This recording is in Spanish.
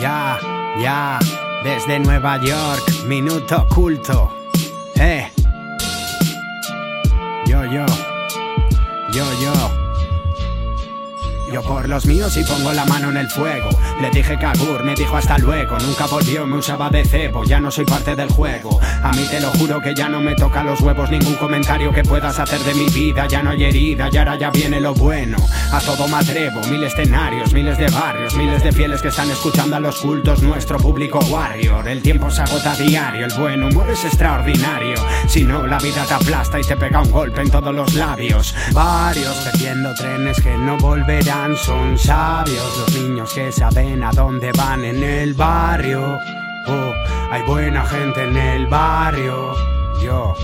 Ya, ya, desde Nueva York, minuto culto. Eh. Yo, yo, yo, yo. Yo por los míos y pongo la mano en el fuego. Le dije Kagur, me dijo hasta luego. Nunca volvió, me usaba de cebo. Ya no soy parte del juego. A mí te lo juro que ya no me toca los huevos ningún comentario que puedas hacer de mi vida. Ya no hay herida, y ahora ya viene lo bueno. A todo me atrevo, mil escenarios, miles de barrios, miles de fieles que están escuchando a los cultos. Nuestro público warrior. El tiempo se agota diario, el buen humor es extraordinario. Si no, la vida te aplasta y te pega un golpe en todos los labios. Varios perdiendo trenes que no volverán son sabios los niños que saben a dónde van en el barrio. Oh, hay buena gente en el barrio. Yo.